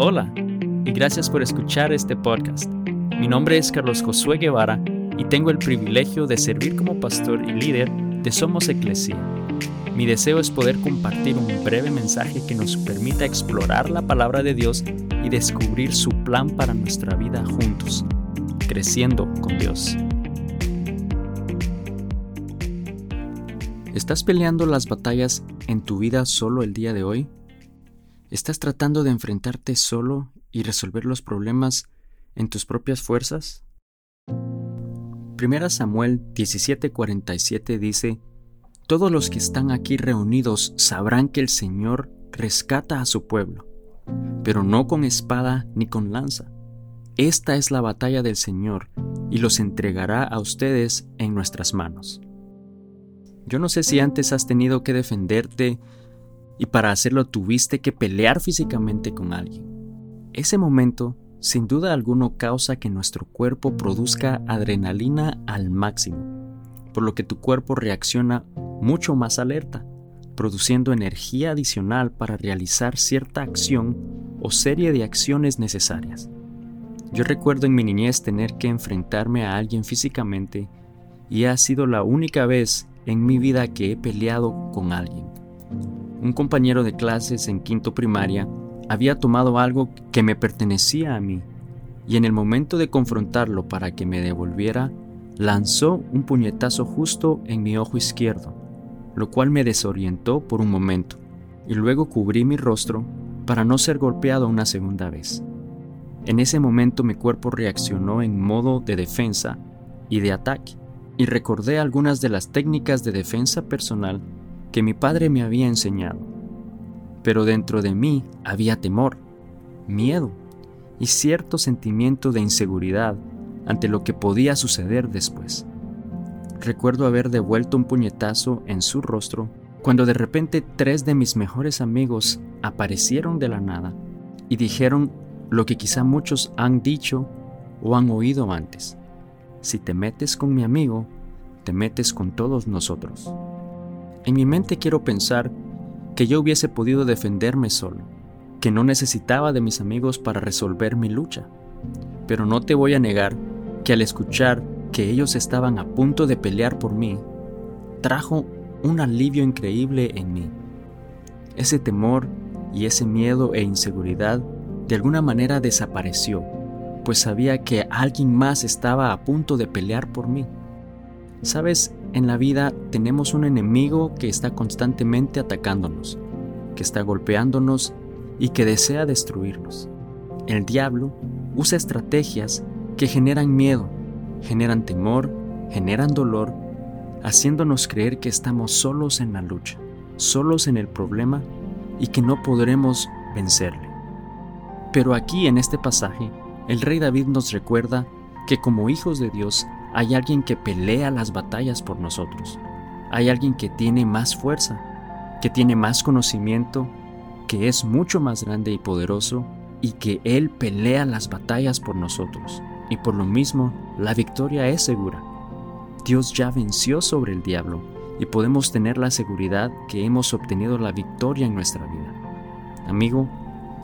Hola y gracias por escuchar este podcast. Mi nombre es Carlos Josué Guevara y tengo el privilegio de servir como pastor y líder de Somos Eclesia. Mi deseo es poder compartir un breve mensaje que nos permita explorar la palabra de Dios y descubrir su plan para nuestra vida juntos, creciendo con Dios. ¿Estás peleando las batallas en tu vida solo el día de hoy? ¿Estás tratando de enfrentarte solo y resolver los problemas en tus propias fuerzas? Primera Samuel 17:47 dice, Todos los que están aquí reunidos sabrán que el Señor rescata a su pueblo, pero no con espada ni con lanza. Esta es la batalla del Señor y los entregará a ustedes en nuestras manos. Yo no sé si antes has tenido que defenderte y para hacerlo tuviste que pelear físicamente con alguien. Ese momento, sin duda alguno, causa que nuestro cuerpo produzca adrenalina al máximo, por lo que tu cuerpo reacciona mucho más alerta, produciendo energía adicional para realizar cierta acción o serie de acciones necesarias. Yo recuerdo en mi niñez tener que enfrentarme a alguien físicamente y ha sido la única vez en mi vida que he peleado con alguien. Un compañero de clases en quinto primaria había tomado algo que me pertenecía a mí y en el momento de confrontarlo para que me devolviera, lanzó un puñetazo justo en mi ojo izquierdo, lo cual me desorientó por un momento y luego cubrí mi rostro para no ser golpeado una segunda vez. En ese momento mi cuerpo reaccionó en modo de defensa y de ataque y recordé algunas de las técnicas de defensa personal que mi padre me había enseñado. Pero dentro de mí había temor, miedo y cierto sentimiento de inseguridad ante lo que podía suceder después. Recuerdo haber devuelto un puñetazo en su rostro cuando de repente tres de mis mejores amigos aparecieron de la nada y dijeron lo que quizá muchos han dicho o han oído antes. Si te metes con mi amigo, te metes con todos nosotros. En mi mente quiero pensar que yo hubiese podido defenderme solo, que no necesitaba de mis amigos para resolver mi lucha. Pero no te voy a negar que al escuchar que ellos estaban a punto de pelear por mí, trajo un alivio increíble en mí. Ese temor y ese miedo e inseguridad de alguna manera desapareció, pues sabía que alguien más estaba a punto de pelear por mí. Sabes, en la vida tenemos un enemigo que está constantemente atacándonos, que está golpeándonos y que desea destruirnos. El diablo usa estrategias que generan miedo, generan temor, generan dolor, haciéndonos creer que estamos solos en la lucha, solos en el problema y que no podremos vencerle. Pero aquí en este pasaje, el rey David nos recuerda que como hijos de Dios hay alguien que pelea las batallas por nosotros. Hay alguien que tiene más fuerza, que tiene más conocimiento, que es mucho más grande y poderoso y que Él pelea las batallas por nosotros. Y por lo mismo, la victoria es segura. Dios ya venció sobre el diablo y podemos tener la seguridad que hemos obtenido la victoria en nuestra vida. Amigo,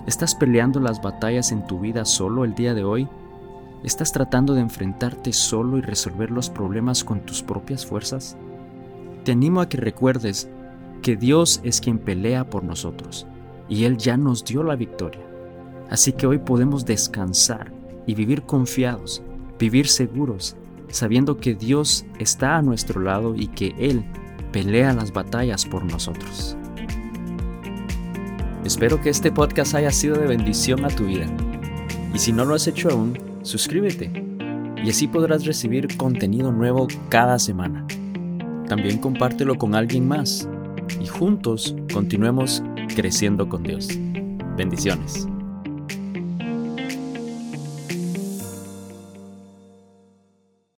¿estás peleando las batallas en tu vida solo el día de hoy? ¿Estás tratando de enfrentarte solo y resolver los problemas con tus propias fuerzas? Te animo a que recuerdes que Dios es quien pelea por nosotros y Él ya nos dio la victoria. Así que hoy podemos descansar y vivir confiados, vivir seguros, sabiendo que Dios está a nuestro lado y que Él pelea las batallas por nosotros. Espero que este podcast haya sido de bendición a tu vida. Y si no lo has hecho aún, suscríbete y así podrás recibir contenido nuevo cada semana. También compártelo con alguien más y juntos continuemos creciendo con Dios. Bendiciones.